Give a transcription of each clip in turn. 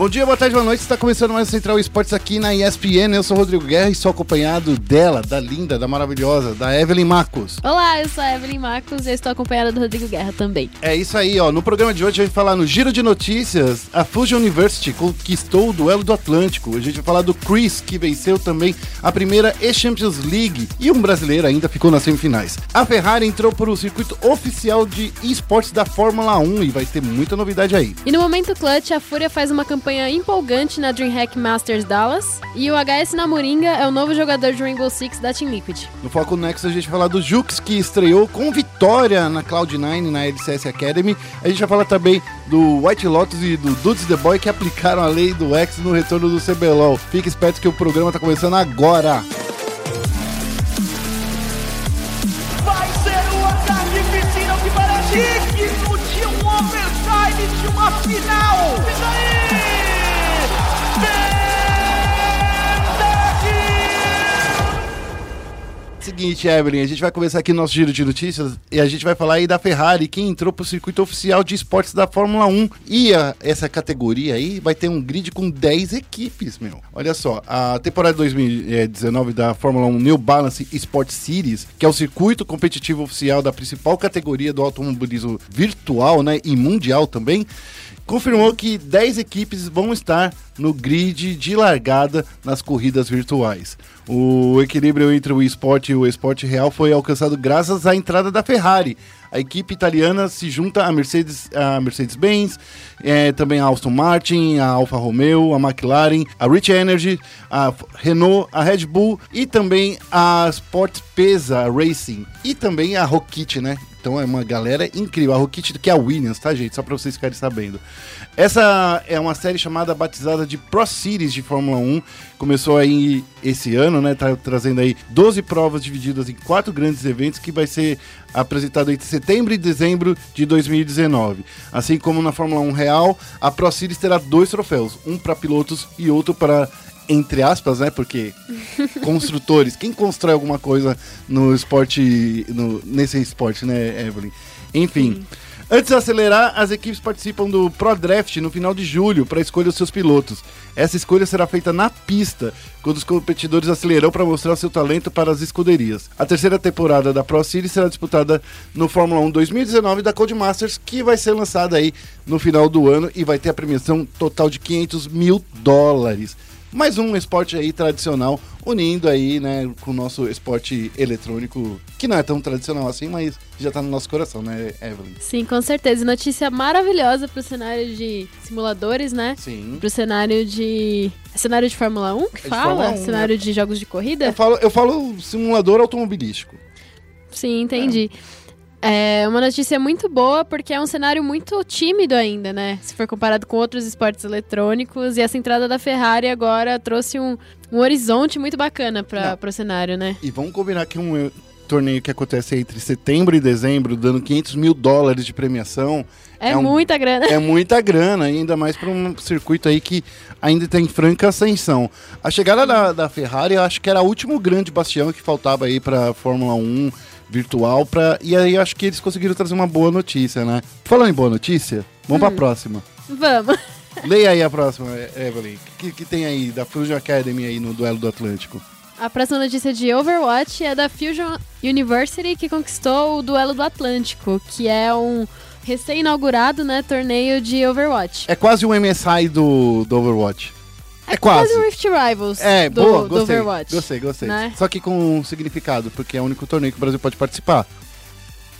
Bom dia, boa tarde, boa noite. Está começando mais o Central Esportes aqui na ESPN. Eu sou o Rodrigo Guerra e sou acompanhado dela, da linda, da maravilhosa, da Evelyn Marcos. Olá, eu sou a Evelyn Marcos e estou acompanhada do Rodrigo Guerra também. É isso aí, ó. No programa de hoje a gente vai falar no Giro de Notícias, a Fusion University conquistou o duelo do Atlântico. A gente vai falar do Chris, que venceu também a primeira E-Champions League e um brasileiro ainda ficou nas semifinais. A Ferrari entrou para o circuito oficial de esportes da Fórmula 1 e vai ter muita novidade aí. E no momento clutch, a Fúria faz uma campanha empolgante na DreamHack Masters Dallas e o HS Namoringa é o novo jogador de Rainbow Six da Team Liquid. No Foco Next a gente vai falar do Jux, que estreou com vitória na Cloud9 na LCS Academy. A gente vai falar também do White Lotus e do Dudes The Boy que aplicaram a lei do X no retorno do CBLOL. Fique esperto que o programa está começando agora. Vai ser o ataque piscina que um overtime de uma final. Seguinte, Evelyn, a gente vai começar aqui nosso giro de notícias e a gente vai falar aí da Ferrari, que entrou pro circuito oficial de esportes da Fórmula 1. E a, essa categoria aí vai ter um grid com 10 equipes, meu. Olha só, a temporada 2019 da Fórmula 1 New Balance Sport Series, que é o circuito competitivo oficial da principal categoria do automobilismo virtual, né, e mundial também, confirmou que 10 equipes vão estar no grid de largada nas corridas virtuais. O equilíbrio entre o esporte e o esporte real foi alcançado graças à entrada da Ferrari. A equipe italiana se junta à Mercedes, a Mercedes-Benz, é, também a Aston Martin, a Alfa Romeo, a McLaren, a Rich Energy, a Renault, a Red Bull e também a Sport Pesa Racing e também a Rocket, né? Então é uma galera incrível. A Rocket que é a Williams, tá, gente? Só pra vocês ficarem sabendo. Essa é uma série chamada, batizada de Pro Series de Fórmula 1. Começou aí esse ano, né? Tá trazendo aí 12 provas divididas em quatro grandes eventos que vai ser apresentado entre setembro e dezembro de 2019. Assim como na Fórmula 1 real, a Pro Series terá dois troféus, um para pilotos e outro para entre aspas, né? Porque construtores, quem constrói alguma coisa no esporte, no, nesse esporte, né, Evelyn? Enfim. Sim. Antes de acelerar, as equipes participam do Pro Draft no final de julho para escolher os seus pilotos. Essa escolha será feita na pista, quando os competidores aceleram para mostrar seu talento para as escuderias. A terceira temporada da Pro Series será disputada no Fórmula 1 2019 da Codemasters, que vai ser lançada aí no final do ano e vai ter a premiação total de 500 mil dólares mais um esporte aí tradicional, unindo aí, né, com o nosso esporte eletrônico, que não é tão tradicional assim, mas já tá no nosso coração, né, Evelyn? Sim, com certeza. Notícia maravilhosa pro cenário de simuladores, né? Sim. Pro cenário de. Cenário de Fórmula 1 que é fala? 1, cenário né? de jogos de corrida? Eu falo, eu falo simulador automobilístico. Sim, entendi. É. É uma notícia muito boa porque é um cenário muito tímido ainda, né? Se for comparado com outros esportes eletrônicos. E essa entrada da Ferrari agora trouxe um, um horizonte muito bacana para o cenário, né? E vamos combinar que um eh, torneio que acontece entre setembro e dezembro, dando 500 mil dólares de premiação. É, é um, muita grana. É muita grana, ainda mais para um circuito aí que ainda tem franca ascensão. A chegada da, da Ferrari, eu acho que era o último grande bastião que faltava aí para a Fórmula 1 virtual para e aí acho que eles conseguiram trazer uma boa notícia, né? Falando em boa notícia, vamos hum. para a próxima. Vamos. Leia aí a próxima, Evelyn. O que, que tem aí da Fusion Academy aí no duelo do Atlântico? A próxima notícia de Overwatch é da Fusion University que conquistou o duelo do Atlântico, que é um recém-inaugurado, né, torneio de Overwatch. É quase um MSI do, do Overwatch. É, quase. o Rift Rivals é, do, boa, gostei, do Overwatch. Gostei, gostei. Né? Só que com um significado, porque é o único torneio que o Brasil pode participar.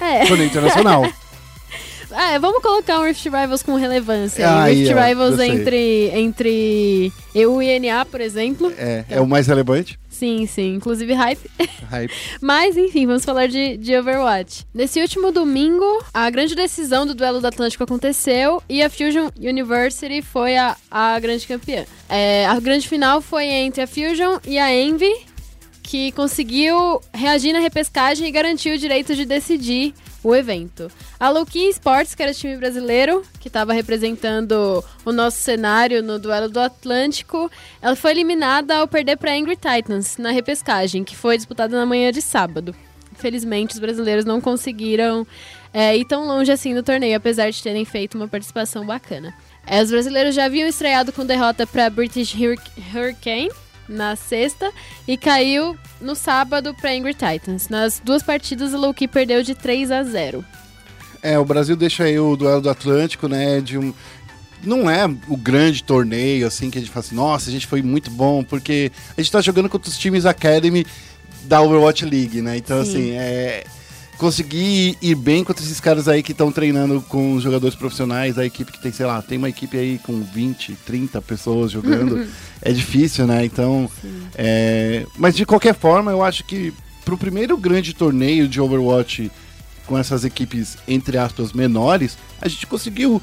É. Torneio internacional. É, vamos colocar um Rift Rivals com relevância. Ah, Rift Rivals entre, entre EU e NA, por exemplo. É, é o mais relevante. Sim, sim. Inclusive hype. Hype. Mas, enfim, vamos falar de, de Overwatch. Nesse último domingo, a grande decisão do duelo do Atlântico aconteceu e a Fusion University foi a, a grande campeã. É, a grande final foi entre a Fusion e a Envy, que conseguiu reagir na repescagem e garantiu o direito de decidir o evento. A Luquin Sports, que era o time brasileiro, que estava representando o nosso cenário no duelo do Atlântico, ela foi eliminada ao perder para Angry Titans na repescagem, que foi disputada na manhã de sábado. Infelizmente, os brasileiros não conseguiram é, ir tão longe assim no torneio, apesar de terem feito uma participação bacana. É, os brasileiros já haviam estreado com derrota para British Hur- Hurricane na sexta e caiu no sábado para Angry Titans. Nas duas partidas, o Loki perdeu de 3 a 0. É, o Brasil deixa aí o duelo do Atlântico, né? De um. Não é o grande torneio, assim, que a gente fala assim, nossa, a gente foi muito bom, porque a gente tá jogando contra os times Academy da Overwatch League, né? Então, Sim. assim, é. Conseguir ir bem contra esses caras aí que estão treinando com os jogadores profissionais, a equipe que tem, sei lá, tem uma equipe aí com 20, 30 pessoas jogando, é difícil, né? Então, é, mas de qualquer forma, eu acho que pro primeiro grande torneio de Overwatch com essas equipes, entre aspas, menores, a gente conseguiu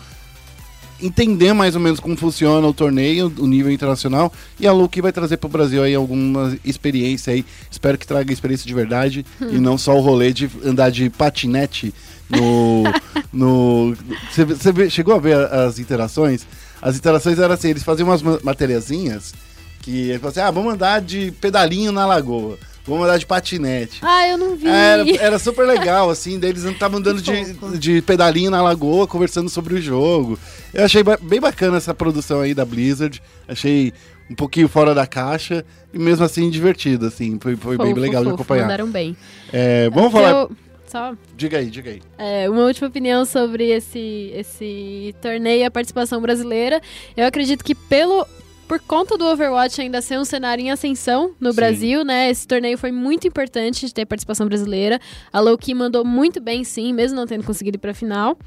entender mais ou menos como funciona o torneio, o nível internacional, e a Luke vai trazer pro Brasil aí alguma experiência aí. Espero que traga experiência de verdade e não só o rolê de andar de patinete no. no você, chegou a ver as interações? As interações eram assim, eles faziam umas ma- materiazinhas que eles falavam assim, ah, vamos andar de pedalinho na lagoa, vamos andar de patinete. Ah, eu não vi. Era, era super legal, assim, daí eles estavam andando de, de pedalinho na lagoa, conversando sobre o jogo. Eu achei bem bacana essa produção aí da Blizzard. Achei um pouquinho fora da caixa e mesmo assim divertido, assim. Foi, foi bem Fofo, legal de fofo, acompanhar. Mandaram bem. É, vamos falar. eu- Só Diga aí, diga aí. É, uma última opinião sobre esse, esse torneio e a participação brasileira. Eu acredito que pelo por conta do Overwatch ainda ser um cenário em ascensão no Sim. Brasil, né? Esse torneio foi muito importante de ter participação brasileira. A Loki mandou muito bem, sim, mesmo não tendo conseguido ir pra final.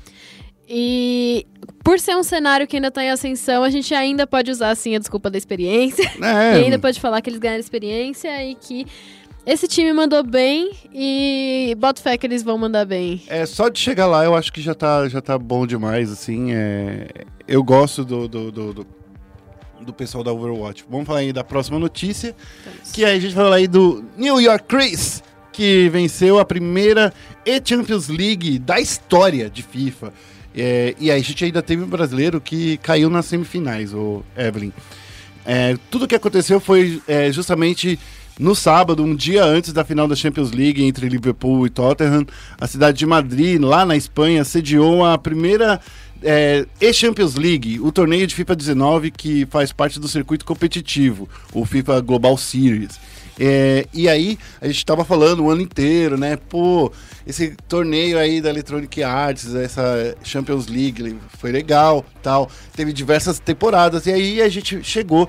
E por ser um cenário que ainda tá em ascensão, a gente ainda pode usar, assim, a desculpa da experiência. É, E ainda pode falar que eles ganharam experiência e que esse time mandou bem e bota fé que eles vão mandar bem. É, só de chegar lá eu acho que já tá, já tá bom demais, assim. É, eu gosto do, do, do, do, do pessoal da Overwatch. Vamos falar aí da próxima notícia, que aí a gente vai falar aí do New York Chris, que venceu a primeira E-Champions League da história de FIFA. É, e aí a gente ainda teve um brasileiro que caiu nas semifinais, o Evelyn. É, tudo que aconteceu foi é, justamente no sábado, um dia antes da final da Champions League entre Liverpool e Tottenham. A cidade de Madrid, lá na Espanha, sediou a primeira é, E-Champions League, o torneio de FIFA 19 que faz parte do circuito competitivo, o FIFA Global Series. É, e aí, a gente tava falando o ano inteiro, né? Pô, esse torneio aí da Electronic Arts, essa Champions League, foi legal, tal. Teve diversas temporadas, e aí a gente chegou,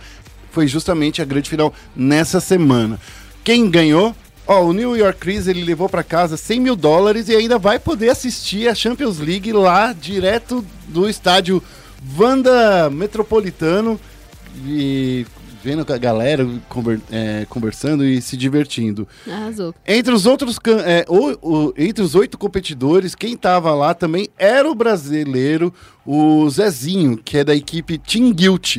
foi justamente a grande final nessa semana. Quem ganhou? Ó, o New York Chris, ele levou para casa 100 mil dólares e ainda vai poder assistir a Champions League lá, direto do estádio Vanda Metropolitano. E vendo com a galera conver- é, conversando e se divertindo. Arrasou. Entre os outros, é, o- o- entre os oito competidores, quem tava lá também era o brasileiro, o Zezinho, que é da equipe Team Guilt.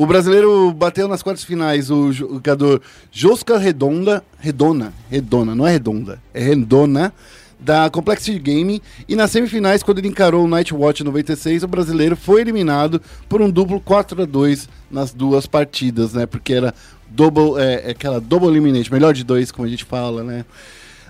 O brasileiro bateu nas quartas finais o jogador Josca Redonda, Redona, Redona, não é Redonda, é Redona, da Complexity Gaming. E nas semifinais, quando ele encarou o Nightwatch 96, o brasileiro foi eliminado por um duplo 4 a 2 nas duas partidas, né? Porque era double, é, é aquela double elimination, melhor de dois, como a gente fala, né?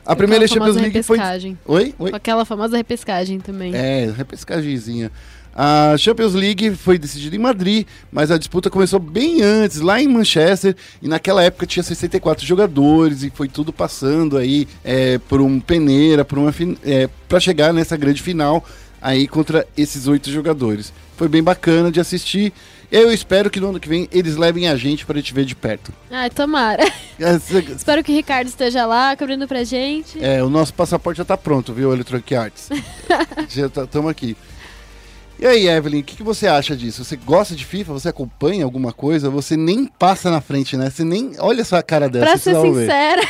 A primeira Champions League foi. repescagem. Oi? Oi? Com aquela famosa repescagem também. É, repescagemzinha. A Champions League foi decidida em Madrid, mas a disputa começou bem antes, lá em Manchester, e naquela época tinha 64 jogadores e foi tudo passando aí é, por um peneira, por uma é, para chegar nessa grande final aí contra esses oito jogadores. Foi bem bacana de assistir. Eu espero que no ano que vem eles levem a gente para gente ver de perto. Ai, tomara. É, Espero que o Ricardo esteja lá, cobrindo pra gente. É, o nosso passaporte já tá pronto, viu, Electronic Arts? já estamos aqui. E aí, Evelyn, o que, que você acha disso? Você gosta de FIFA? Você acompanha alguma coisa? Você nem passa na frente, né? Você nem. Olha só a cara dessa. Pra ser sincera,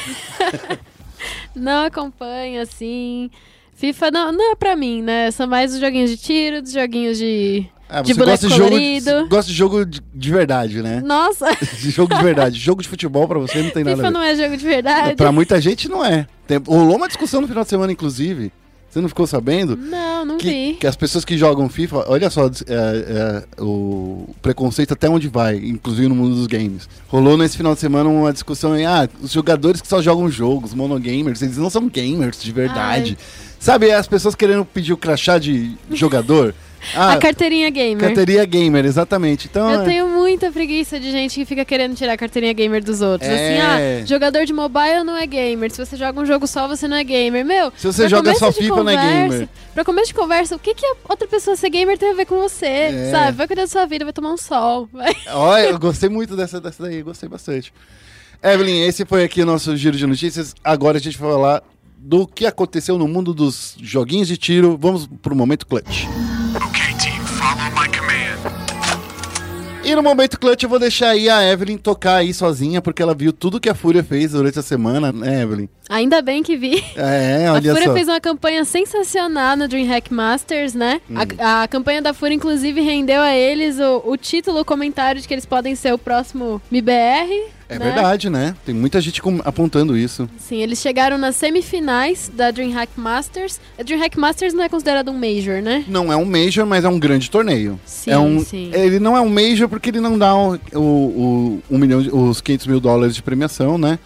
não acompanho, assim. FIFA não, não é pra mim, né? São mais os joguinhos de tiro, os joguinhos de. Ah, de você boneco gosta de jogo, colorido. você gosta de jogo de, de verdade, né? Nossa, De jogo de verdade. jogo de futebol pra você não tem nada FIFA a ver. não é jogo de verdade. Pra muita gente não é. Tem, rolou uma discussão no final de semana, inclusive. Você não ficou sabendo? Não, não que, vi. que as pessoas que jogam FIFA, olha só é, é, o preconceito até onde vai, inclusive no mundo dos games. Rolou nesse final de semana uma discussão em, ah, os jogadores que só jogam jogos, monogamers, eles não são gamers de verdade. Sabe, as pessoas querendo pedir o crachá de jogador. Ah, a carteirinha gamer. carteirinha gamer, exatamente. Então, Eu é- tenho muita preguiça de gente que fica querendo tirar a carteirinha gamer dos outros. É. Assim, ah, jogador de mobile não é gamer. Se você joga um jogo só, você não é gamer. Meu, Se você joga só FIFA, não é conversa- gamer. Pra começo de conversa, o que, que a outra pessoa ser gamer tem a ver com você? É. Sabe? Vai cuidar da sua vida, vai tomar um sol. Vai. Olha, eu gostei muito dessa, dessa daí, gostei bastante. Evelyn, esse foi aqui o nosso giro de notícias. Agora a gente vai falar do que aconteceu no mundo dos joguinhos de tiro. Vamos pro momento clutch. E no momento clutch eu vou deixar aí a Evelyn tocar aí sozinha, porque ela viu tudo que a Fúria fez durante a semana, né, Evelyn? Ainda bem que vi. É, A olha Fúria só. fez uma campanha sensacional no DreamHack Masters, né? Hum. A, a campanha da Fúria, inclusive, rendeu a eles o, o título, o comentário de que eles podem ser o próximo MBR. É né? verdade, né? Tem muita gente apontando isso. Sim, eles chegaram nas semifinais da DreamHack Masters. A DreamHack Masters não é considerado um Major, né? Não é um Major, mas é um grande torneio. Sim, é um, sim. Ele não é um Major porque ele não dá o, o, o- um milhão, de- os 500 mil dólares de premiação, né?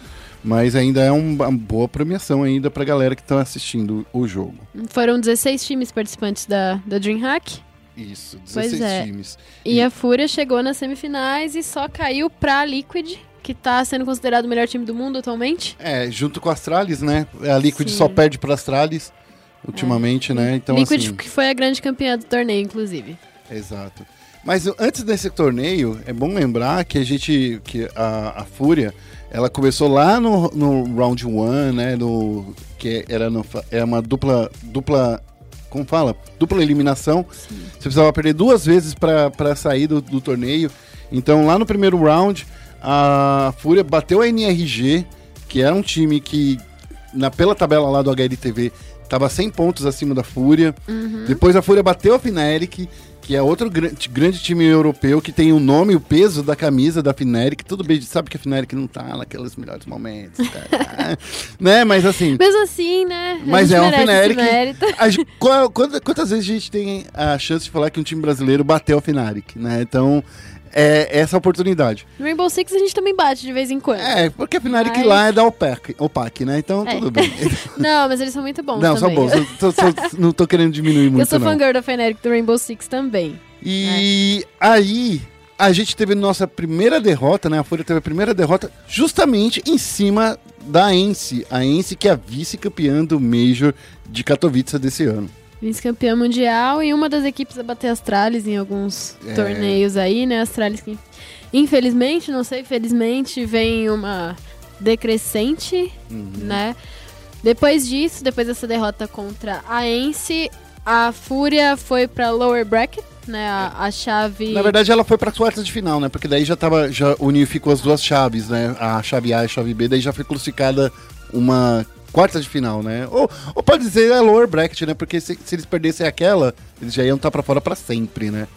Mas ainda é um- uma boa premiação ainda pra galera que tá assistindo o jogo. Foram 16 times participantes da, da DreamHack. Isso, Pois 16 é. times. E E- a Fúria chegou nas semifinais e só caiu pra Liquid, que tá sendo considerado o melhor time do mundo atualmente. É, junto com a Astralis, né? A Liquid Sim. só perde pra Astralis ultimamente, né? Então, Liquid assim... que foi a grande campeã do torneio, inclusive. Exato. Mas antes desse torneio, é bom lembrar que a gente, que a, a Fúria, ela começou lá no, no Round 1, né, no, que era no, é uma dupla, dupla, como fala? Dupla eliminação. Você precisava perder duas vezes para sair do, do torneio. Então lá no primeiro round, a Fúria bateu a NRG, que era um time que, na, pela tabela lá do HLTV, tava 100 pontos acima da Fúria. Depois a Fúria bateu a Fnatic, que é outro grande, grande time europeu que tem o nome e o peso da camisa da Fnatic. Tudo bem, sabe que a Fnatic não tá naqueles melhores momentos, tá? né? Mas assim, Mesmo assim, né? mas é uma merece esse Fnatic. mérito. a gente- qual- quanta- quantas vezes a gente tem a chance de falar que um time brasileiro bateu a Fnatic, né? Então, é essa oportunidade. No Rainbow Six a gente também bate de vez em quando. É, porque a Fnatic Mas- lá é da OPAC, OPAC né? Então, É. tudo bem. Não, mas eles são muito bons não, são bons. Eu tô- tô- não tô querendo diminuir muito, Eu sou não. fangirl da Fnatic do Rainbow Six também. E aí, a gente teve nossa primeira derrota, né? A Fúria teve a primeira derrota justamente em cima da Ence. A Ence que é a vice-campeã do Major de Katowice desse ano. Vice-campeã mundial e uma das equipes a bater Astralis em alguns É. torneios aí, né? Astralis que, infelizmente, não sei, felizmente, vem uma decrescente, Uhum. né? Depois disso, depois dessa derrota contra a Ence, a Fúria foi pra lower bracket, né? A, a chave. Na verdade, ela foi para quartas de final, né? Porque daí já tava, já unificou as duas chaves, né? A chave A e a chave B, daí já foi classificada uma quarta de final, né? Ou, ou pode dizer a lower bracket, né? Porque se, se eles perdessem aquela, eles já iam estar para fora para sempre, né?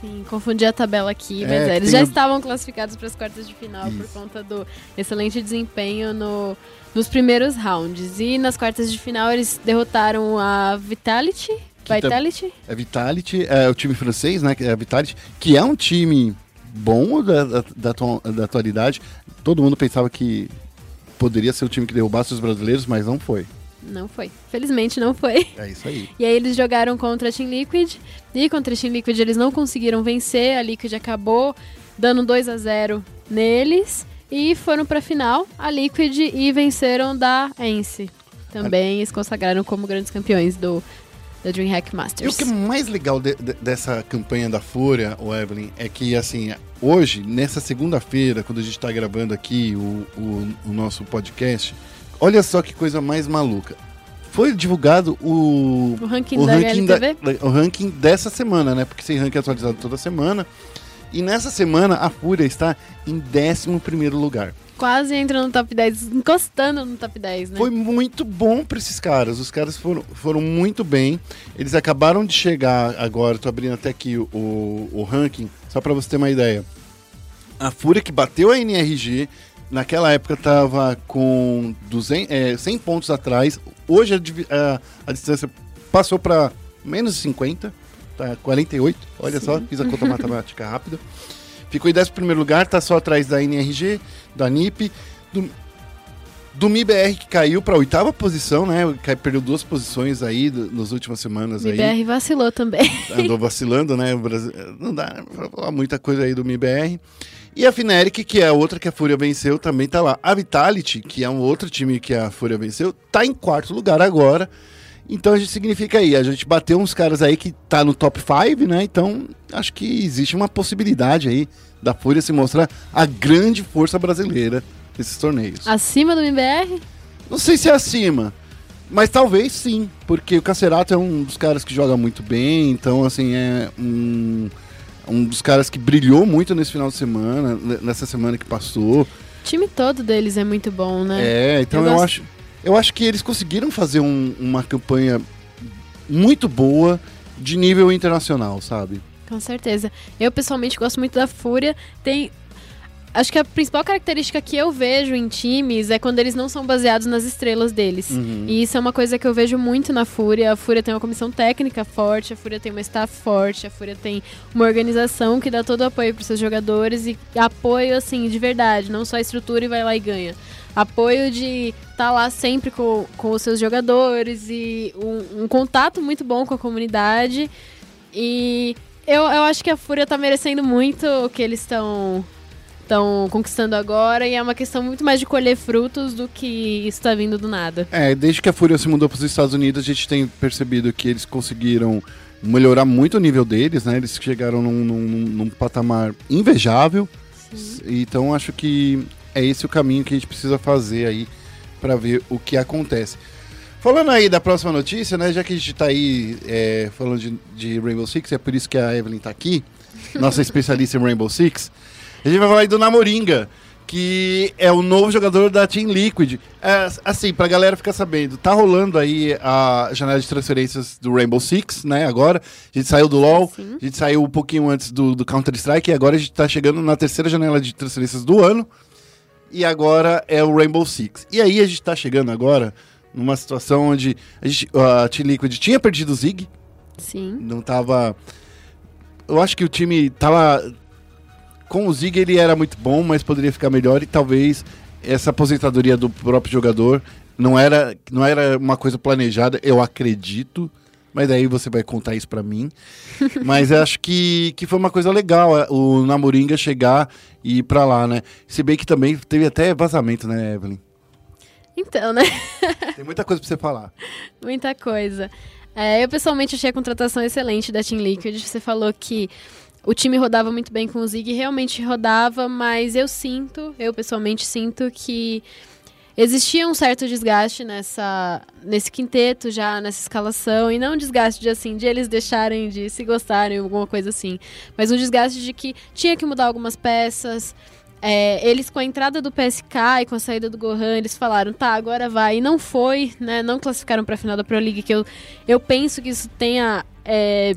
Sim, confundi a tabela aqui, É, mas é, eles tem já o- estavam classificados para as quartas de final por Isso. conta do excelente desempenho no, nos primeiros rounds. E nas quartas de final eles derrotaram a Vitality. tá- Vitality? É Vitality, é o time francês, né? que É Vitality, que é um time bom da, da, da, da atualidade. Todo mundo pensava que poderia ser o time que derrubasse os brasileiros, mas não foi. Não foi. Felizmente não foi. É isso aí. E aí eles jogaram contra a Team Liquid. E contra a Team Liquid eles não conseguiram vencer. A Liquid acabou dando 2 a 0 neles. E foram pra final, a Liquid, e venceram da Ence. Também eles consagraram como grandes campeões do da DreamHack E o Masters. que é mais legal de- de- dessa campanha da Fúria, o Evelyn, é que, assim, hoje, nessa segunda-feira, quando a gente tá gravando aqui o, o, o nosso podcast, olha só que coisa mais maluca. Foi divulgado o, O ranking o da ranking, da- o ranking dessa semana, né? Porque esse ranking é atualizado toda semana. E nessa semana, a Fúria está em 11 primeiro lugar. Quase entra no top 10, encostando no top 10, né? Foi muito bom pra esses caras. Os caras foram, foram muito bem. Eles acabaram de chegar agora, tô abrindo até aqui o, o ranking, só pra você ter uma ideia. A Fúria que bateu a NRG, naquela época tava com 200, é, 100 pontos atrás. Hoje a, a- a distância passou pra menos de 50, tá 48. Olha só, fiz a conta matemática rápida. Ficou em 11 primeiro lugar, tá só atrás da NRG, da NIP, do, Do MIBR que caiu pra oitava posição, né? Cai- Perdeu duas posições aí do- nas últimas semanas O aí. MBR vacilou também. andou vacilando, né? O Brasil, não dá né, pra falar muita coisa aí do MIBR. E a Fnatic, que é a outra que a Fúria venceu, também tá lá. A Vitality, que é um outro time que a Fúria venceu, tá em quarto lugar agora. Então a gente significa aí, a gente bateu uns caras aí que tá no top 5, né? Então acho que existe uma possibilidade aí da Fúria se mostrar a grande força brasileira desses torneios. Acima do MBR? Não sei se é acima, mas talvez sim, porque o Cacerato é um dos caras que joga muito bem, então assim, é um, um dos caras que brilhou muito nesse final de semana, nessa semana que passou. O time todo deles é muito bom, né? É, então Eu eu, gosto- acho eu acho que eles conseguiram fazer um- uma campanha muito boa de nível internacional, sabe? Com certeza. Eu pessoalmente gosto muito da Fúria. Tem. Acho que a principal característica que eu vejo em times é quando eles não são baseados nas estrelas deles. Uhum. E isso é uma coisa que eu vejo muito na Fúria. A Fúria tem uma comissão técnica forte, a Fúria tem uma staff forte, a Fúria tem uma organização que dá todo o apoio para seus jogadores e apoio, assim, de verdade, não só a estrutura e vai lá e ganha. Apoio de estar lá sempre com, com os seus jogadores e um, um contato muito bom com a comunidade. E eu, eu acho que a Fúria tá merecendo muito o que eles estão estão conquistando agora e é uma questão muito mais de colher frutos do que isso tá vindo do nada. É, desde que a Fúria se mudou para os Estados Unidos, a gente tem percebido que eles conseguiram melhorar muito o nível deles, né? Eles chegaram num, num- num patamar invejável. Então acho que é esse o caminho que a gente precisa fazer aí para ver o que acontece. Falando aí da próxima notícia, né? Já que a gente tá aí é, falando de, de Rainbow Six, é por isso que a Evelyn tá aqui, nossa especialista em Rainbow Six. A gente vai falar aí do Namoringa, que é o novo jogador da Team Liquid. É, assim, pra galera ficar sabendo, tá rolando aí a janela de transferências do Rainbow Six, né? Agora, a gente saiu do LoL, Sim. a gente saiu um pouquinho antes do, do Counter-Strike, e agora a gente tá chegando na terceira janela de transferências do ano. E agora é o Rainbow Six. E aí a gente tá chegando agora numa situação onde a, gente, a Team Liquid tinha perdido o Zig, Sim. não tava. Eu acho que o time tava. Com o Zig ele era muito bom, mas poderia ficar melhor e talvez essa aposentadoria do próprio jogador não era, não era uma coisa planejada, eu acredito. Mas daí você vai contar isso pra mim. Mas eu acho que, que foi uma coisa legal é, o Namoringa chegar e ir pra lá, né? Se bem que também teve até vazamento, né, Evelyn? Então, né? Tem muita coisa pra você falar. Muita coisa. É, eu pessoalmente achei a contratação excelente da Team Liquid. Você falou que o time rodava muito bem com o Zig, realmente rodava, mas eu sinto, eu pessoalmente sinto que existia um certo desgaste nessa nesse quinteto já nessa escalação e não um desgaste de assim de eles deixarem de se gostarem alguma coisa assim, mas um desgaste de que tinha que mudar algumas peças. É, eles com a entrada do PSK e com a saída do Gohan, eles falaram, tá, agora vai. E não foi, né? Não classificaram pra final da Pro League, que eu, eu penso que isso tenha é,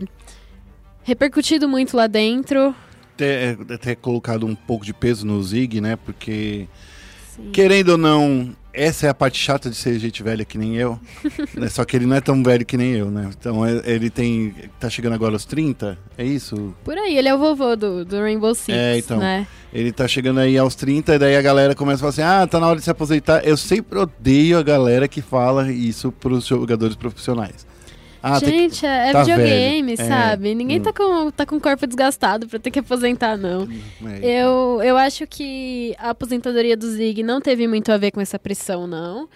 repercutido muito lá dentro. Ter, ter colocado um pouco de peso no Zig, né? Porque Sim. Querendo ou não, essa é a parte chata de ser gente velha que nem eu. né? Só que ele não é tão velho que nem eu, né? Então é- ele tem. tá chegando agora aos 30, é isso? Por aí, ele é o vovô do, do Rainbow Six, É, então. né? Ele tá chegando aí aos 30, e daí a galera começa a falar assim: ah, tá na hora de se aposentar. Eu sempre odeio a galera que fala isso pros jogadores profissionais. Ah, que- Gente, é, é tá videogame, velho. É, sabe? Ninguém hum. tá, com, tá com o corpo desgastado pra ter que aposentar, não. é, Eu, eu acho que a aposentadoria do Zig não teve muito a ver com essa pressão, não.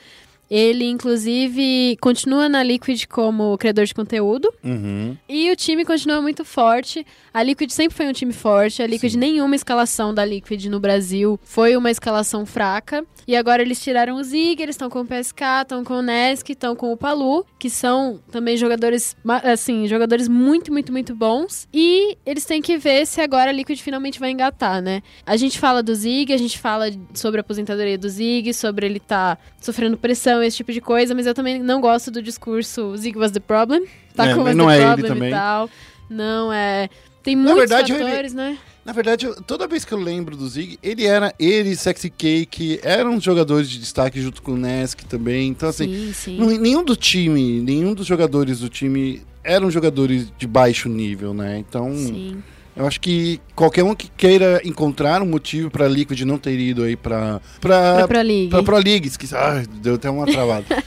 Ele, inclusive, continua na Liquid como criador de conteúdo. uhum. E o time continua muito forte. A Liquid sempre foi um time forte. A Liquid, Sim. nenhuma escalação da Liquid no Brasil foi uma escalação fraca. E agora eles tiraram o Zig, eles estão com o PSK, estão com o Nesk, estão com o Palu, que são também jogadores, assim, jogadores muito, muito, muito bons. E eles têm que ver se agora a Liquid finalmente vai engatar, né? A gente fala do Zig, a gente fala sobre a aposentadoria do Zig, sobre ele tá sofrendo pressão, esse tipo de coisa, mas eu também não gosto do discurso Zig was the problem. Tá É, com mas was não the é ele problem também. e tal. Não, é. Tem muitos verdade, ele- fatores, né? Na verdade, toda vez que eu lembro do Zig, ele era. Ele Sexy Cake eram jogadores de destaque junto com o Nesk também. Então, assim, sim, sim. Não- nenhum do time, nenhum dos jogadores do time eram jogadores de baixo nível, né? Então, Sim. Eu acho que qualquer um que queira encontrar um motivo pra Liquid não ter ido aí pra. Pra, Pra Pro League. Pra Pro League. Esqueci. Ah, deu até uma travada.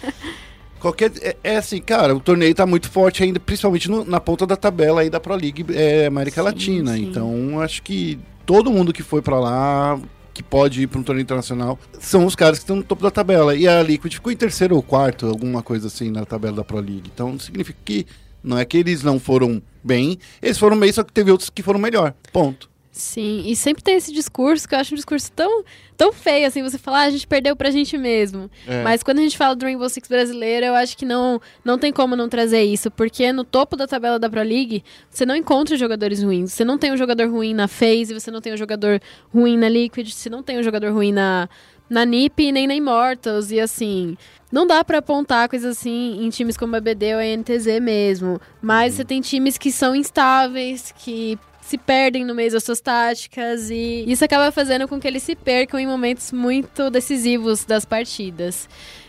Qualquer, é, é assim, cara, o torneio tá muito forte ainda, principalmente no- na ponta da tabela aí da Pro League é, América Sim, Latina. sim. Então, acho que todo mundo que foi pra lá, que pode ir pra um torneio internacional, são os caras que estão no topo da tabela. E a Liquid ficou em terceiro ou quarto, alguma coisa assim, na tabela da Pro League. Então, significa que não é que eles não foram bem, eles foram bem, só que teve outros que foram melhor. Ponto. Sim, e sempre tem esse discurso que eu acho um discurso tão, tão feio, assim, você falar, ah, a gente perdeu pra gente mesmo. É. Mas quando a gente fala do Rainbow Six brasileiro, eu acho que não, não tem como não trazer isso, porque no topo da tabela da Pro League, você não encontra jogadores ruins. Você não tem um jogador ruim na FaZe, você não tem um jogador ruim na Liquid, você não tem um jogador ruim na, na NiP nem na Immortals, e assim... Não dá pra apontar coisas assim em times como a BD ou a NTZ mesmo, mas você tem times que são instáveis, que se perdem no meio das suas táticas e isso acaba fazendo com que eles se percam em momentos muito decisivos das partidas.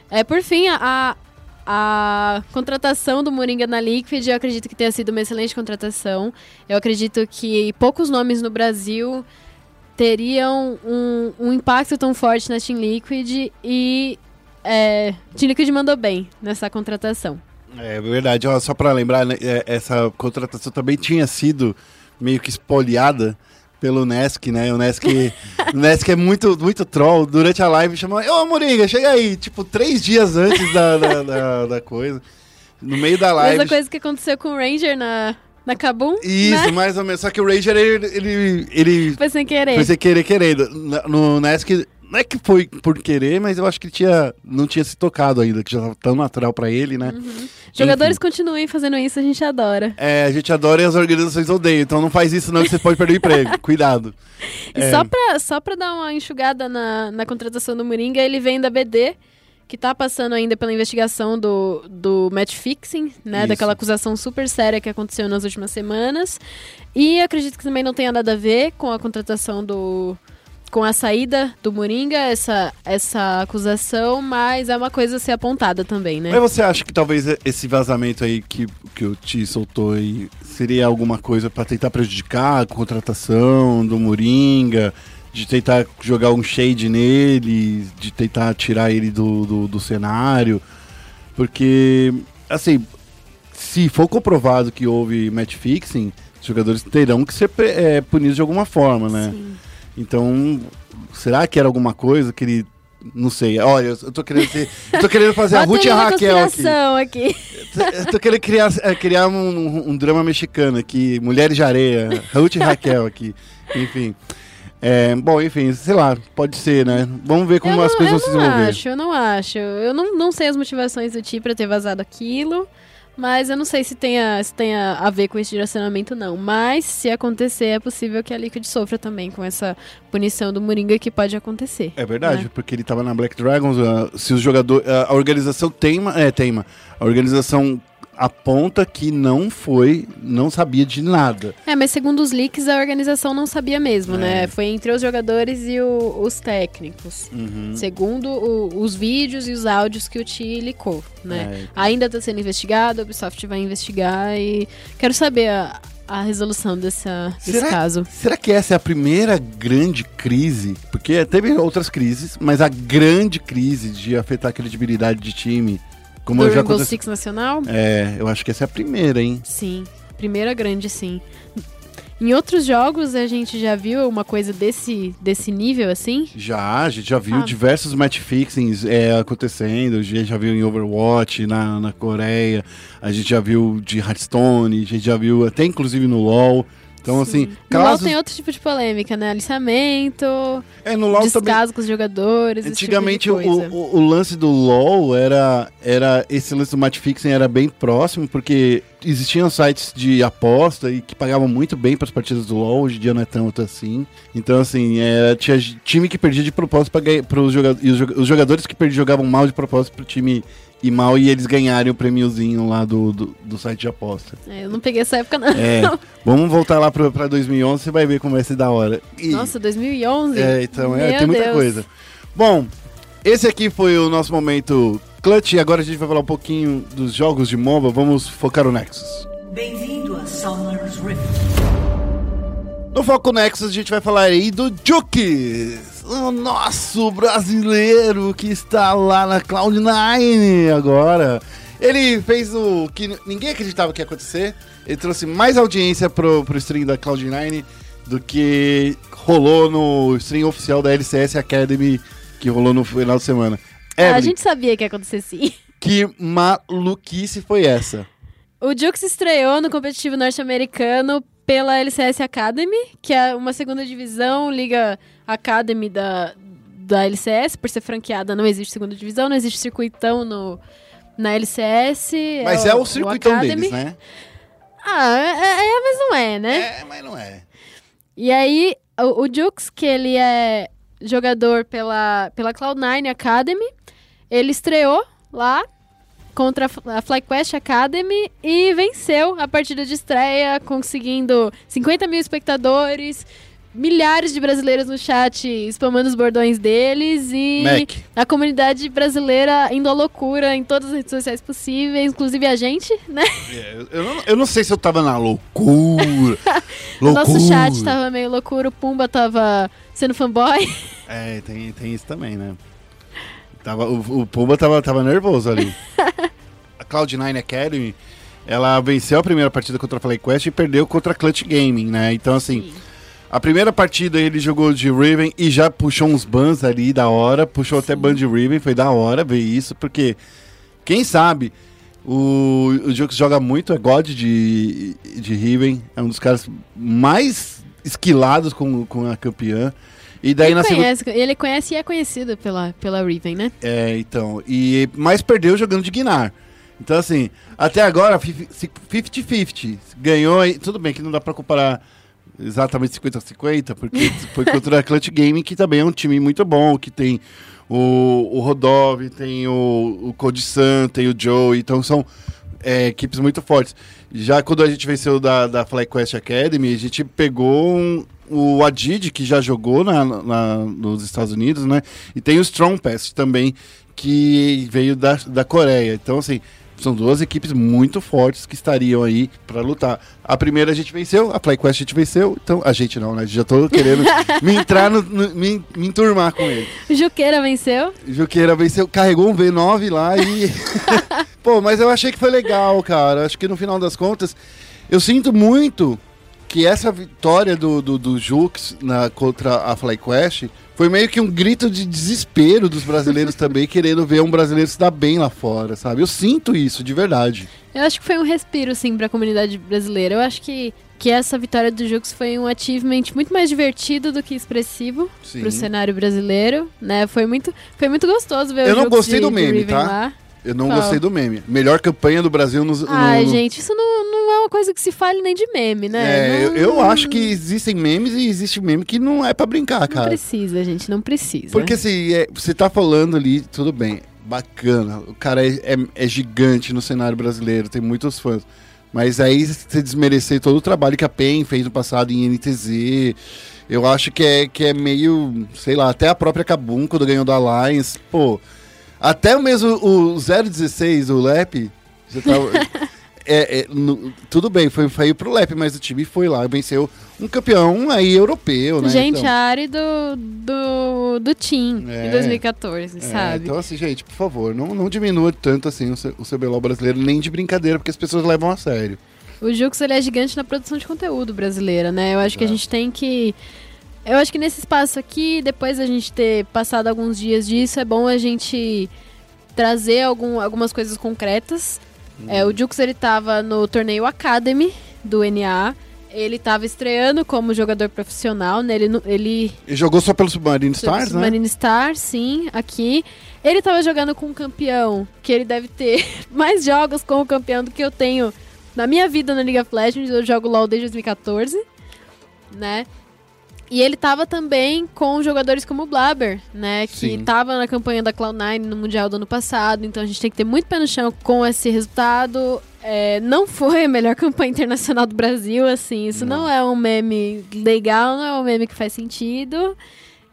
É, por fim, a, a contratação do Moringa na Liquid, eu acredito que tenha sido uma excelente contratação. Eu acredito que poucos nomes no Brasil teriam um, um impacto tão forte na Team Liquid e é, Team Liquid mandou bem nessa contratação. É verdade, ó, só pra lembrar, né, é, essa contratação também tinha sido meio que espoliada pelo Nesk, né? O Nesk, o Nesk é muito, muito troll. Durante a live chamou, ô Moringa, chega aí, tipo, três dias antes da, da, da- da coisa. No meio da live. Mesma coisa que aconteceu com o Ranger na, na Kabum. Isso, né? mais ou menos. Só que o Ranger, ele, ele, ele Foi sem querer. foi sem querer querendo. No Nesk, não é que foi por querer, mas eu acho que tinha, não tinha se tocado ainda, que já tava tão natural pra ele, né? Jogadores continuem fazendo isso, a gente adora. É, a gente adora e as organizações odeiam, então não faz isso não que você pode perder o emprego. Cuidado. E É. só, pra, só pra dar uma enxugada na, na contratação do Moringa, ele vem da BD, que tá passando ainda pela investigação do, do match fixing, né? Isso. Daquela acusação super séria que aconteceu nas últimas semanas. E acredito que também não tenha nada a ver com a contratação do. com a saída do Moringa, essa, essa acusação, mas é uma coisa a ser apontada também, né? Mas você acha que talvez esse vazamento aí que, que o Ti soltou aí seria alguma coisa pra tentar prejudicar a contratação do Moringa, de tentar jogar um shade nele, de tentar tirar ele do, do, do cenário? Porque, assim, se for comprovado que houve match fixing, os jogadores terão que ser é, punidos de alguma forma, né? Sim. Então, será que era alguma coisa que ele. Não sei. Olha, eu tô querendo, tô querendo fazer a Ruth e a Raquel aqui. aqui. Eu tô querendo criar, é, criar um, um drama mexicano aqui. Mulheres de areia. Ruth e Raquel aqui. Enfim. É, bom, enfim, sei lá, pode ser, né? Vamos ver como eu as não, coisas eu vão se não desenvolver. acho, eu não acho. Eu não, não sei as motivações do Ti pra ter vazado aquilo, mas eu não sei se tenha, se tenha a ver com esse direcionamento, não. Mas, se acontecer, é possível que a Liquid sofra também com essa punição do Moringa que pode acontecer. É verdade, né? porque ele tava na Black Dragons, ah, se os jogadores. a organização teima. É, teima. A organização aponta que não foi, não sabia de nada. É, mas segundo os leaks, a organização não sabia mesmo, É. né? Foi entre os jogadores e o- os técnicos. Uhum. Segundo o- os vídeos e os áudios que o Ti licou, né? É. Ainda está sendo investigado, a Ubisoft vai investigar e quero saber a, a resolução dessa, desse Será- caso. Será que essa é a primeira grande crise? Porque teve outras crises, mas a grande crise de afetar a credibilidade de time, como Do já Rainbow aconteceu. Six Nacional? É, eu acho que essa é a primeira, hein? Sim, primeira grande, sim. Em outros jogos a gente já viu uma coisa desse, desse nível, assim? Já, a gente já viu Ah. diversos match fixings é, acontecendo, a gente já viu em Overwatch, na, na Coreia, a gente já viu de Hearthstone, a gente já viu até inclusive no LoL. Então, assim, No LoL casos... tem outro tipo de polêmica, né? Aliciamento, É, no LoL também... descaso com os jogadores, esse Antigamente tipo o, o, o lance do LoL era, era esse lance do match fixing era bem próximo, porque existiam sites de aposta e que pagavam muito bem para as partidas do LoL, hoje em dia não é tanto assim. Então, assim, era, tinha time que perdia de propósito para os jogadores. E os, joga- os jogadores que perdiam jogavam mal de propósito pro time ir mal e eles ganharem o prêmiozinho lá do, do, do site de aposta. É, eu não peguei essa época, não. É, vamos voltar lá pro- pra 2011, você vai ver como vai ser da hora. E- Nossa, 2011? é, então, é, Meu tem muita Deus. coisa. Bom, esse aqui foi o nosso momento clutch e agora a gente vai falar um pouquinho dos jogos de MOBA. Vamos focar no Nexus. Bem-vindo a Summer's Rift. No Foco Nexus a gente vai falar aí do Jukes, o nosso brasileiro que está lá na Cloud9 agora. Ele fez o que ninguém acreditava que ia acontecer. Ele trouxe mais audiência pro, pro stream da Cloud9 do que rolou no stream oficial da LCS Academy que rolou no final de semana. Ah, a gente sabia que ia acontecer sim. que maluquice foi essa? O Jux estreou no competitivo norte-americano pela LCS Academy, que é uma segunda divisão, liga Academy da, da LCS, por ser franqueada não existe segunda divisão, não existe circuitão no, na LCS. Mas é o, circuitão deles, né? Ah, é, é, mas não é, né? É, mas não é. E aí, o, o Jux, que ele é jogador pela, pela Cloud9 Academy, ele estreou lá contra a FlyQuest Academy e venceu a partida de estreia, conseguindo 50 mil espectadores, milhares de brasileiros no chat spamando os bordões deles e Mac. a comunidade brasileira indo à loucura em todas as redes sociais possíveis, inclusive a gente, né? É, eu, não, eu não sei se eu tava na loucura. O loucura. nosso chat tava meio loucura, o Pumba tava sendo fanboy. É, tem, tem isso também, né? Tava, o, o Pumba tava, tava nervoso ali. a Cloud9 Academy, ela venceu a primeira partida contra a FlyQuest e perdeu contra a Clutch Gaming, né? Então, assim, a primeira partida ele jogou de Riven e já puxou uns bans ali da hora, puxou até ban de Riven, foi da hora ver isso, porque quem sabe o, o Jux joga muito, é God de, de Riven, é um dos caras mais esquilados com, com a campeã. E daí ele, na segunda. conhece, ele conhece e é conhecido pela, pela Riven, né? É, então. E mais perdeu jogando de Guinar. Então, assim, até agora, 50-50. Ganhou aí. Tudo bem que não dá pra comparar exatamente 50-50, porque foi contra a Clutch Gaming, que também é um time muito bom, que tem o, o Rodov, tem o, o Code Sun, tem o Joe, então são é, equipes muito fortes. Já quando a gente venceu da, da FlyQuest Academy, a gente pegou um- o Adid, que já jogou na, na- nos Estados Unidos, né? E tem o Strong Pass também, que veio da, da Coreia. Então, assim, são duas equipes muito fortes que estariam aí pra lutar. A primeira a gente venceu, a FlyQuest a gente venceu, então a gente não, né? Já tô querendo me entrar, no, no- me, me enturmar com ele. Juqueira venceu. Juqueira venceu, carregou um V9 lá e. Pô, mas eu achei que foi legal, cara. Acho que no final das contas, eu sinto muito que essa vitória do, do, do Jux na, contra a FlyQuest foi meio que um grito de desespero dos brasileiros também, querendo ver um brasileiro se dar bem lá fora, sabe? Eu sinto isso, de verdade. Eu acho que foi um respiro, sim, pra comunidade brasileira. Eu acho que, que essa vitória do Jux foi um achievement muito mais divertido do que expressivo Sim. pro cenário brasileiro, né? Foi muito, foi muito gostoso ver Eu o não Jux gostei de, do meme, tá? lá. Eu não Qual? gostei do meme. Melhor campanha do Brasil nos. no- Ai, no- gente, isso não, não é uma coisa que se fale nem de meme, né? É, eu, Não- eu acho que existem memes e existe meme que não é pra brincar, Não cara. precisa, gente, não precisa. Porque assim, é, você tá falando ali, tudo bem, bacana. O cara é, é- é gigante no cenário brasileiro, tem muitos fãs. Mas aí você desmerecer todo o trabalho que a PEN fez no passado em NTZ. Eu acho que é, que é meio, sei lá, até a própria Kabum, quando ganhou da Alliance, pô. Até mesmo o 016, o Lep, você tá. é, é, no- tudo bem, foi feio pro Lep, mas o time foi lá, venceu um campeão aí europeu, né? Gente, Então- a área do, do, do Team É. em 2014, É, sabe? então, assim, gente, por favor, não, não diminua tanto assim o, C- o CBLOL brasileiro, nem de brincadeira, porque as pessoas levam a sério. O Jux ele é gigante na produção de conteúdo brasileira, né? Eu acho que a gente tem que. Eu acho que nesse espaço aqui, depois da gente ter passado alguns dias disso, é bom a gente trazer algum, algumas coisas concretas. É, o Jux ele tava no torneio Academy do NA. Ele tava estreando como jogador profissional, né? Ele, ele E jogou só pelo Submarine Stars, né? Submarine Star, sim, aqui. Ele tava jogando com um campeão, que ele deve ter mais jogos com o campeão do que eu tenho na minha vida na of Legends. Eu jogo LoL desde 2014, né? E ele tava também com jogadores como o Blabber, né? Que Sim. tava na campanha da Cloud9 no Mundial do ano passado. Então a gente tem que ter muito pé no chão com esse resultado. É, não foi a melhor campanha internacional do Brasil, assim. Isso não. Não. é um meme legal, não é um meme que faz sentido.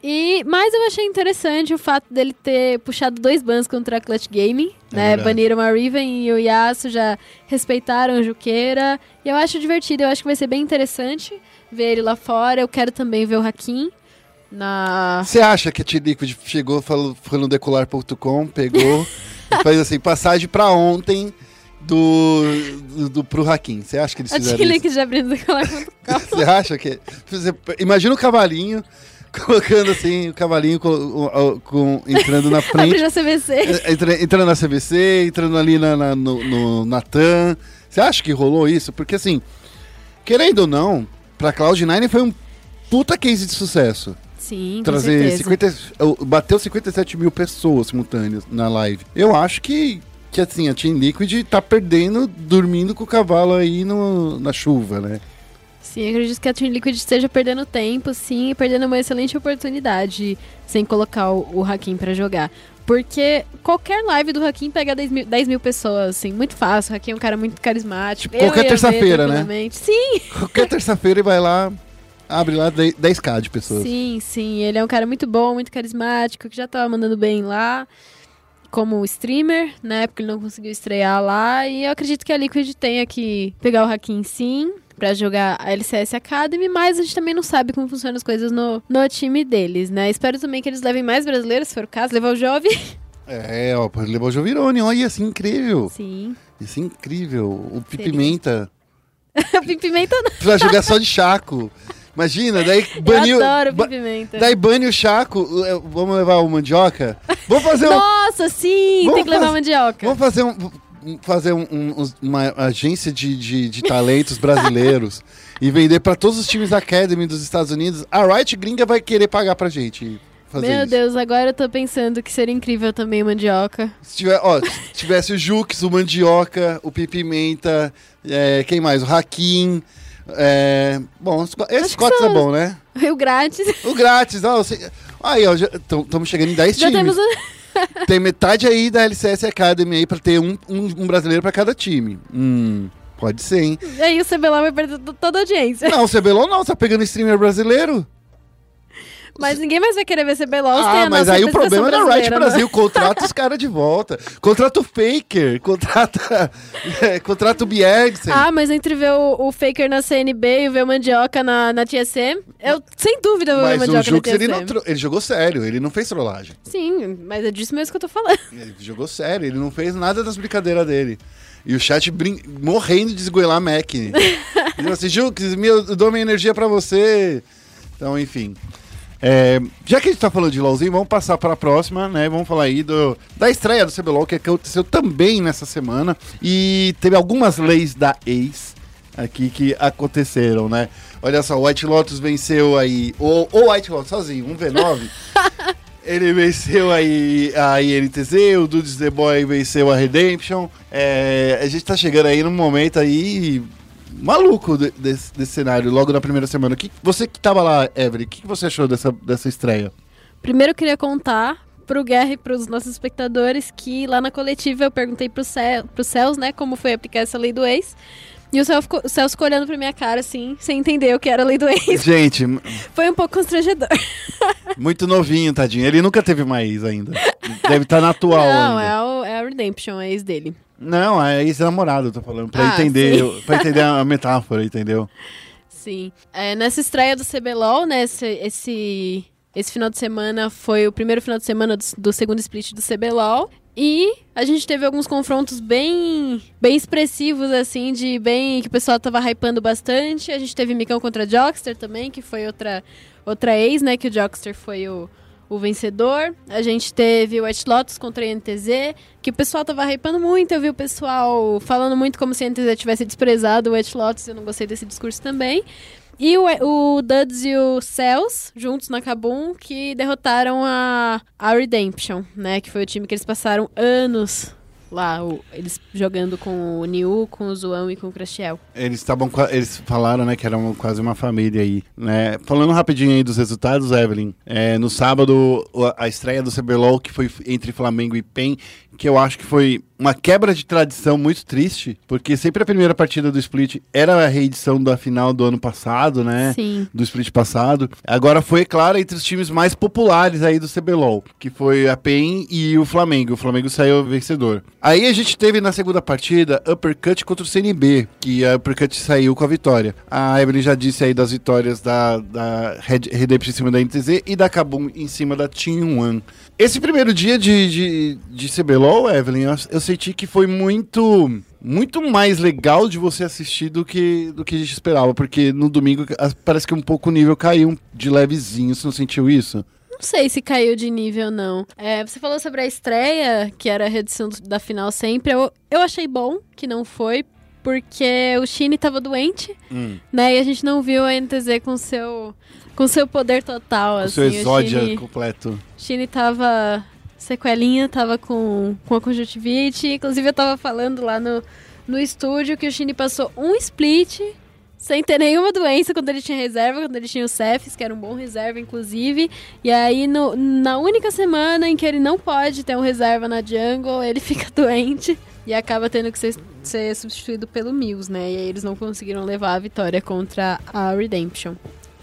E, mas eu achei interessante o fato dele ter puxado dois bans contra a Clutch Gaming, É né? verdade. Baniram a Riven e o Yasuo já respeitaram a Juqueira. E eu acho divertido, eu acho que vai ser bem interessante. Ver ele lá fora. Eu quero também ver o Hakim na. Você acha que a T-Liquid chegou, falou, foi no decolar.com, pegou e fez assim, passagem pra ontem do, do, do pro Hakim. Você acha que eles A fizeram isso? T-Link de abrir do colar.com. Você acha que. você- imagina o cavalinho colocando assim, o cavalinho com, com- entrando na frente. Na CVC. Entra- entrando na CVC, entrando ali na, na- no, no Natan. Você acha que rolou isso? Porque assim, querendo ou não, pra Cloud9 foi um puta case de sucesso. Sim, Trazer certeza. 50. oh, Bateu 57 mil pessoas simultâneas na live. Eu acho que, que assim, a Team Liquid tá perdendo, dormindo com o cavalo aí no, na chuva, né? Sim, acredito que a Team Liquid esteja perdendo tempo, sim, e perdendo uma excelente oportunidade sem colocar o, o Hakim pra jogar. Porque qualquer live do Hakim pega 10 mil, 10 mil pessoas, assim, muito fácil. O Hakim é um cara muito carismático. Tipo, qualquer terça-feira, né? Sim, Qualquer terça-feira ele vai lá, abre lá 10 10k de pessoas. sim, sim. Ele é um cara muito bom, muito carismático, que já tava mandando bem lá como streamer, né? Porque ele não conseguiu estrear lá. E eu acredito que a Liquid tenha que pegar o Hakim sim. Pra jogar a LCS Academy, mas a gente também não sabe como funcionam as coisas no, no time deles, né? Espero também que eles levem mais brasileiros, se for o caso, levar o Jove. É, ó, levar o Jovirone, olha, ia ser incrível. Sim. Isso é incrível. O. Pimenta Pimenta não. pra jogar só de Chaco. Imagina, daí baniu. eu adoro ba- Pimenta. Daí bane o Chaco. eh, Vamos levar o mandioca? Vamos fazer um. Nossa, sim! Vamos tem que levar mandioca. Vamos fazer um. Fazer um- um- uma agência de, de, de talentos brasileiros e vender pra todos os times da Academy dos Estados Unidos. A Riot Gringa vai querer pagar pra gente fazer Meu isso. Deus, agora eu tô pensando que seria incrível também mandioca. Se tiver, ó, se tivesse o Jux, o Mandioca, o Pipimenta, é, quem mais? O Hakim. É, bom, esses cotes é são- bom, né? O grátis. O grátis, ó. você- Aí, ó, estamos chegando em 10 Já times. temos. Tem metade aí da LCS Academy aí pra ter um, um, um brasileiro pra cada time. Hum, pode ser, hein? E aí o CBLOL vai perder to- toda a audiência. Não, o CBLOL não, tá pegando streamer brasileiro. Mas ninguém mais vai querer ver CBLOL Ah, a mas aí o problema é da Riot né? Brasil. Contrata os caras de volta. Contrata o Faker. Contrata, é, contrata o Bjergsen. Ah, mas entre ver o, o Faker na CNB e ver o Mandioca na, na TSM, eu sem dúvida vou ver o Mas o Mandioca na Jux, TSM. ele, não ele jogou sério, ele não fez trollagem. Sim, mas é disso mesmo que eu tô falando. Ele jogou sério, ele não fez nada das brincadeiras dele. E o chat brin- morrendo de esgoelar a Mac. Assim, Jux, eu dou minha energia pra você. Então, enfim. É, já que a gente tá falando de LOLzinho, vamos passar para a próxima, né? Vamos falar aí do, da estreia do CBLOL, que aconteceu também nessa semana. E teve algumas leis da ex aqui que aconteceram, né? Olha só, o White Lotus venceu aí. O, o White Lotus sozinho, um V9. Ele venceu aí a INTZ, o Dudes The Boy venceu a Redemption. É, a gente tá chegando aí num momento aí maluco de- desse, desse cenário, logo na primeira semana. Que, você que tava lá, Every, o que, que você achou dessa, dessa estreia? Primeiro eu queria contar pro Guerra e pros nossos espectadores que lá na coletiva eu perguntei pro, Cel, pro Celso, né, como foi aplicar essa lei do ex. E o Celso ficou, o Celso ficou olhando pra minha cara, assim, sem entender o que era a lei do ex. Gente, Foi um pouco constrangedor. muito novinho, tadinho. Ele nunca teve ex ainda. Deve estar na atual Não, ainda. é, o, é a Redemption, é a ex dele. Não, é ex-namorado, eu tô falando. Pra Ah, entender, sim. pra entender a metáfora, entendeu? Sim. É, nessa estreia do CBLOL, né, esse, esse, esse final de semana foi o primeiro final de semana do, do segundo split do CBLOL. E a gente teve alguns confrontos bem bem expressivos, assim, de bem. que o pessoal tava hypando bastante. A gente teve Micão contra Jockster também, que foi outra, outra ex, né? Que o Jockster foi o, o vencedor. A gente teve o White Lotus contra a INTZ, que o pessoal tava hypando muito. Eu vi o pessoal falando muito como se a INTZ tivesse desprezado o White Lotus. Eu não gostei desse discurso também. E o, o Duds e o Cells, juntos na Kabum, que derrotaram a, a Redemption, né? Que foi o time que eles passaram anos lá, o- eles jogando com o Niu, com o Zoão e com o Crashiel. Eles estavam, eles falaram, né, que eram quase uma família aí, né? Falando rapidinho aí dos resultados, Evelyn, é, no sábado a estreia do CBLOL que foi entre Flamengo e PEN que eu acho que foi uma quebra de tradição muito triste, porque sempre a primeira partida do Split era a reedição da final do ano passado, né? Sim. Do Split passado. Agora foi, claro, entre os times mais populares aí do CBLOL, que foi a PEN e o Flamengo. O Flamengo saiu vencedor. Aí a gente teve na segunda partida Uppercut contra o CNB, que a Uppercut saiu com a vitória. A Evelyn já disse aí das vitórias da, da Red, Redemption em cima da NTZ e da Kabum em cima da Team One. Esse primeiro dia de, de, de CBLOL, Evelyn, eu, eu senti que foi muito muito mais legal de você assistir do que, do que a gente esperava, porque no domingo parece que um pouco o nível caiu de levezinho, você não sentiu isso? Não sei se caiu de nível, não. É, você falou sobre a estreia, que era a reedição do- da final sempre. Eu, eu achei bom que não foi, porque o Shine tava doente, né? E a gente não viu a NTZ com seu, com seu poder total, O assim. seu exódia Shine, completo. Shine tava sequelinha, tava com, com a conjuntivite. Inclusive, eu tava falando lá no, no estúdio que o Shine passou um split sem ter nenhuma doença quando ele tinha reserva, quando ele tinha o Cephs, que era um bom reserva, inclusive. E aí, no- na única semana em que ele não pode ter um reserva na jungle, ele fica doente. E acaba tendo que ser, ser substituído pelo Mills, né? E aí eles não conseguiram levar a vitória contra a Redemption.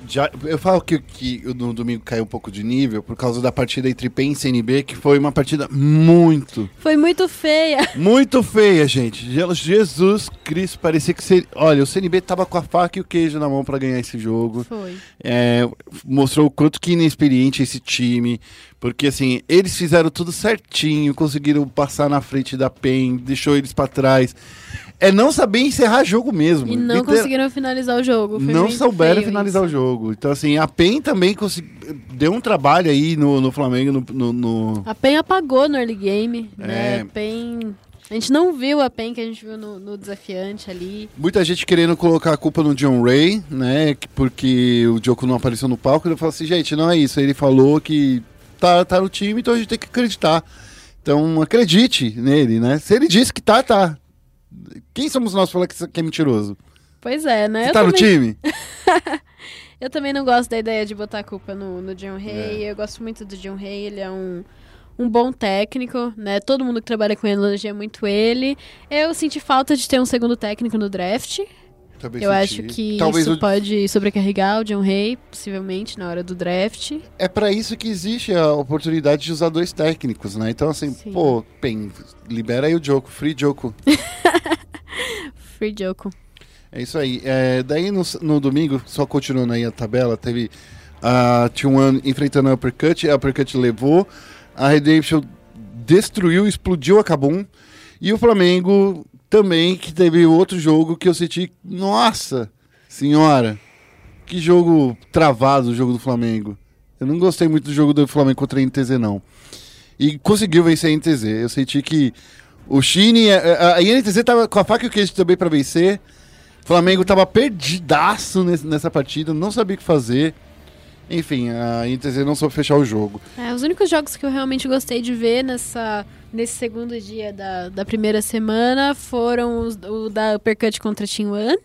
Já, eu falo que, que no domingo caiu um pouco de nível por causa da partida entre PEN e CNB, que foi uma partida muito, Foi muito feia. muito feia, gente. Je- Jesus Cristo, parecia que... Se, olha, o CNB tava com a faca e o queijo na mão pra ganhar esse jogo. Foi. É, mostrou o quanto que inexperiente é esse time. Porque, assim, eles fizeram tudo certinho, conseguiram passar na frente da PEN, deixou eles pra trás. É não saber encerrar jogo mesmo. E não Liter- conseguiram finalizar o jogo. Foi não souberam finalizar isso. o jogo. Então, assim, a PEN também consegui- deu um trabalho aí no, no Flamengo, no, no- A PEN apagou no early game, né? É. A PEN... A gente não viu a PEN que a gente viu no, no desafiante ali. Muita gente querendo colocar a culpa no John Ray, né? que- Porque o Joko não apareceu no palco. Eu falo assim, gente, não é isso. Ele falou que tá, tá no time, então a gente tem que acreditar. Então acredite nele, né? Se ele disse que tá, tá. Quem somos nós pra falar que é mentiroso? Pois é, né? Você Eu tá no também, time? eu também não gosto da ideia de botar a culpa no, no John Hay. É. Eu gosto muito do John Hay, ele é um, um bom técnico, né? Todo mundo que trabalha com ele elogia muito ele. Eu senti falta de ter um segundo técnico no draft. Também Eu senti. acho que Talvez isso o- pode sobrecarregar o John Hay, possivelmente, na hora do draft. É pra isso que existe a oportunidade de usar dois técnicos, né? Então, assim, Sim. pô, PEN, libera aí o Joko, free Joko. Free Joko. É isso aí. É, daí no, no domingo, só continuando aí a tabela, teve a T1 enfrentando a Uppercut, a Uppercut levou, a Redemption destruiu, explodiu a Kabum, e o Flamengo também, que teve outro jogo que eu senti, nossa senhora, que jogo travado o jogo do Flamengo. Eu não gostei muito do jogo do Flamengo contra a NTZ, não. E conseguiu vencer a NTZ. Eu senti que o Chine, a, a NTZ tava com a faca e o queijo também pra vencer. O Flamengo tava perdidaço nessa partida, não sabia o que fazer. Enfim, a NTZ não soube fechar o jogo. É, os únicos jogos que eu realmente gostei de ver nessa, nesse segundo dia da, da primeira semana foram os, o da Uppercut contra a Team One.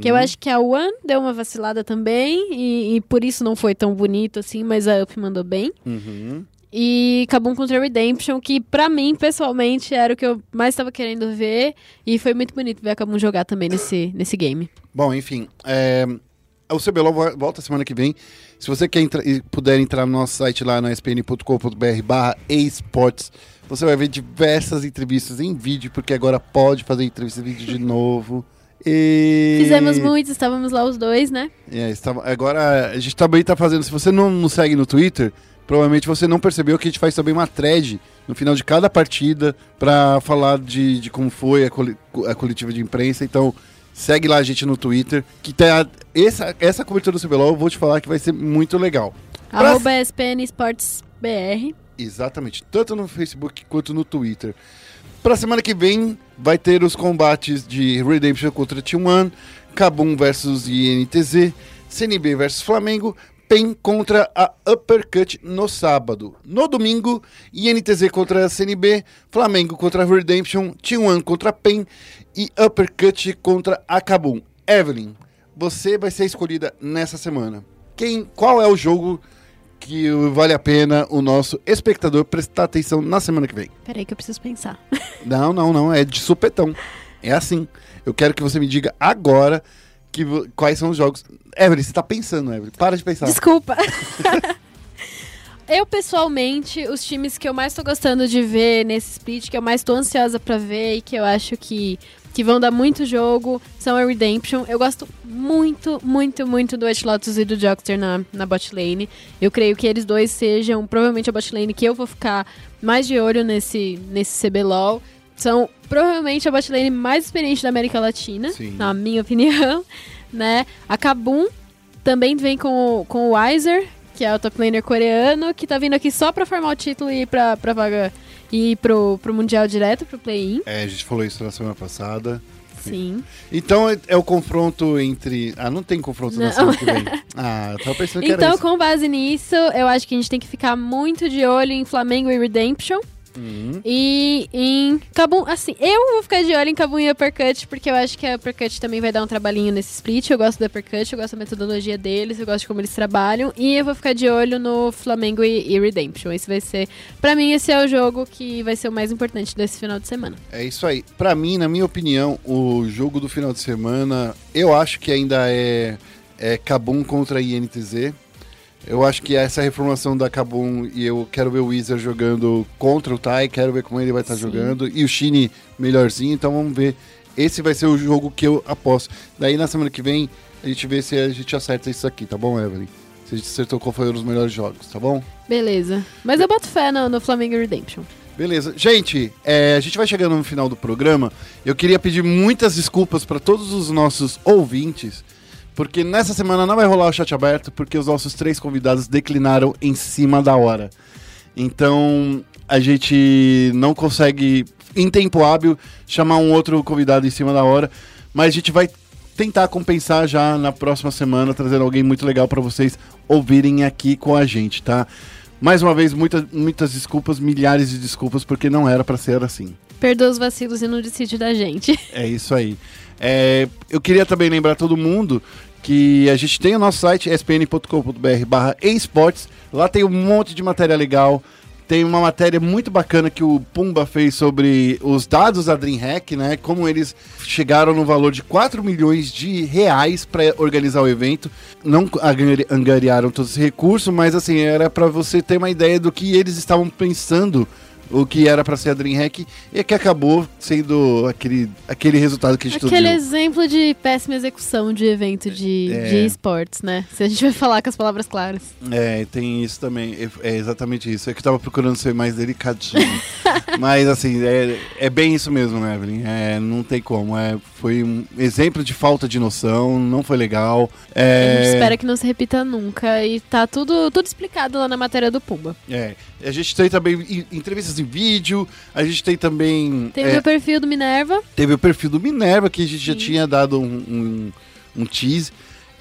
Que eu acho que a One deu uma vacilada também, e, e por isso não foi tão bonito assim, mas a Up mandou bem. Uhum. E Kabum contra Redemption, que pra mim, pessoalmente, era o que eu mais tava querendo ver. E foi muito bonito ver a Kabum jogar também nesse, nesse game. Bom, enfim, é, o CBLOL vo- volta semana que vem. Se você quer entra- e puder entrar no nosso site lá no spn.com.br barra esportes, você vai ver diversas entrevistas em vídeo, porque agora pode fazer entrevista em vídeo de novo. E... Fizemos muitos, estávamos lá os dois, né? É, estava- agora a gente também tá fazendo. Se você não nos segue no Twitter, provavelmente você não percebeu que a gente faz também uma thread no final de cada partida pra falar de, de como foi a, a coletiva de imprensa. Então segue lá a gente no Twitter, que tá essa, essa cobertura do CBLOL, eu vou te falar que vai ser muito legal. Pra- Arroba SPN Sports BR. Exatamente, tanto no Facebook quanto no Twitter. Pra semana que vem vai ter os combates de Redemption contra T1, Kabum versus INTZ, CNB versus Flamengo, PEN contra a Uppercut no sábado. No domingo, INTZ contra a CNB, Flamengo contra a Redemption, T1 contra a PEN e Uppercut contra a Kabum. Evelyn, você vai ser escolhida nessa semana. Quem, qual é o jogo que vale a pena o nosso espectador prestar atenção na semana que vem. Peraí que eu preciso pensar. Não, não, não, é de supetão. É assim. Eu quero que você me diga agora que, quais são os jogos. Evelyn, você tá pensando, Evelyn. Para de pensar. Desculpa. eu, pessoalmente, os times que eu mais tô gostando de ver nesse split, que eu mais tô ansiosa pra ver e que eu acho que, que vão dar muito jogo, são a Redemption. Eu gosto muito, muito, muito do White Lotus e do Jockster na, na bot lane. Eu creio que eles dois sejam provavelmente a bot lane que eu vou ficar mais de olho nesse, nesse CBLOL. São provavelmente a bot lane mais experiente da América Latina, Sim. na minha opinião, né? A Kabum também vem com, o- com o Weiser, que é o top laner coreano, que tá vindo aqui só pra formar o título e ir pra, pra vaga e ir pro, pro Mundial direto, pro play-in. É, a gente falou isso na semana passada. Sim. Então é, é o confronto entre. Ah, não tem confronto na Não. semana que vem. Ah, eu tava pensando que era Então, com base nisso, eu acho que a gente tem que ficar muito de olho em Flamengo e Redemption. Uhum. E em Kabum, assim, eu vou ficar de olho em Kabum e Uppercut, porque eu acho que a Uppercut também vai dar um trabalhinho nesse split. Eu gosto do Uppercut, eu gosto da metodologia deles, eu gosto de como eles trabalham. E eu vou ficar de olho no Flamengo e, e Redemption. Esse vai ser, pra mim, esse é o jogo que vai ser o mais importante desse final de semana. É isso aí. Pra mim, na minha opinião, o jogo do final de semana, eu acho que ainda é, é Kabum contra INTZ. Eu acho que essa reformulação da Kabum e eu quero ver o Wizard jogando contra o Tai, quero ver como ele vai estar Sim. jogando. E o Shine melhorzinho, então vamos ver. Esse vai ser o jogo que eu aposto. Daí na semana que vem a gente vê se a gente acerta isso aqui, tá bom, Evelyn? Se a gente acertou qual foram os melhores jogos, tá bom? Beleza. Mas eu boto fé no, no Flamengo Redemption. Beleza. Gente, é, a gente vai chegando no final do programa. Eu queria pedir muitas desculpas para todos os nossos ouvintes, porque nessa semana não vai rolar o chat aberto, porque os nossos três convidados declinaram em cima da hora. Então, a gente não consegue, em tempo hábil, chamar um outro convidado em cima da hora, mas a gente vai tentar compensar já na próxima semana, trazendo alguém muito legal para vocês ouvirem aqui com a gente, tá? Mais uma vez, muita, muitas desculpas, milhares de desculpas, porque não era para ser assim. Perdoa os vacilos e não decide da gente. É isso aí. É, eu queria também lembrar todo mundo que a gente tem o nosso site spn.com.br barra esportes. Lá tem um monte de matéria legal. Tem uma matéria muito bacana que o Pumba fez sobre os dados da DreamHack, né? Como eles chegaram no valor de 4 milhões de reais para organizar o evento. Não angari- angariaram todo esse recurso, mas assim, era para você ter uma ideia do que eles estavam pensando o que era para ser a DreamHack e que acabou sendo aquele, aquele resultado que a gente Aquele viu. exemplo de péssima execução de evento de, É. de esportes, né? Se a gente vai falar com as palavras claras. É, tem isso também. É, é exatamente isso. É que eu tava procurando ser mais delicadinho. Mas, assim, é, é bem isso mesmo, né, Evelyn? É, não tem como. É, foi um exemplo de falta de noção, não foi legal. A É, gente espera que não se repita nunca. E tá tudo, tudo explicado lá na matéria do Pumba. é. A gente tem também entrevistas em vídeo, a gente tem também. Tem é, o perfil do Minerva. Teve o perfil do Minerva, que a gente já Sim. tinha dado um, um, um tease.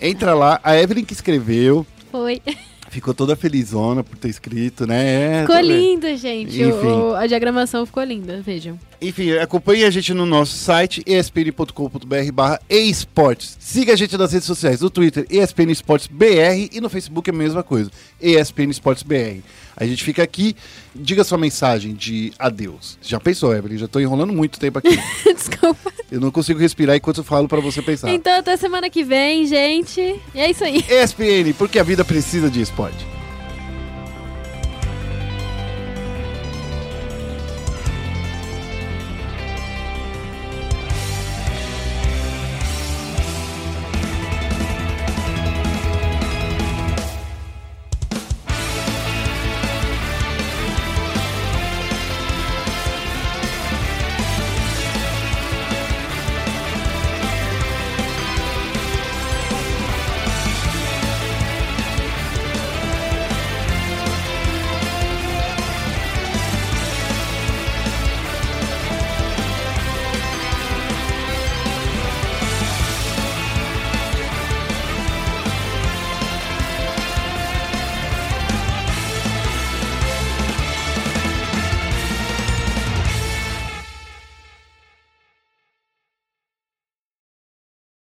Entra lá, a Evelyn que escreveu, Foi. ficou toda felizona por ter escrito, né? É, Ficou também. lindo, gente. O- a diagramação ficou linda, vejam. Enfim, acompanhe a gente no nosso site espn.com.br barra esportes. Siga a gente nas redes sociais, no Twitter ESPN Esportes BR e no Facebook é a mesma coisa, ESPN Esportes BR. A gente fica aqui, diga sua mensagem de adeus. Já pensou, Evelyn? Já tô enrolando muito tempo aqui. Desculpa. Eu não consigo respirar enquanto eu falo pra você pensar. Então, até semana que vem, gente. E é isso aí. ESPN, porque a vida precisa de esporte.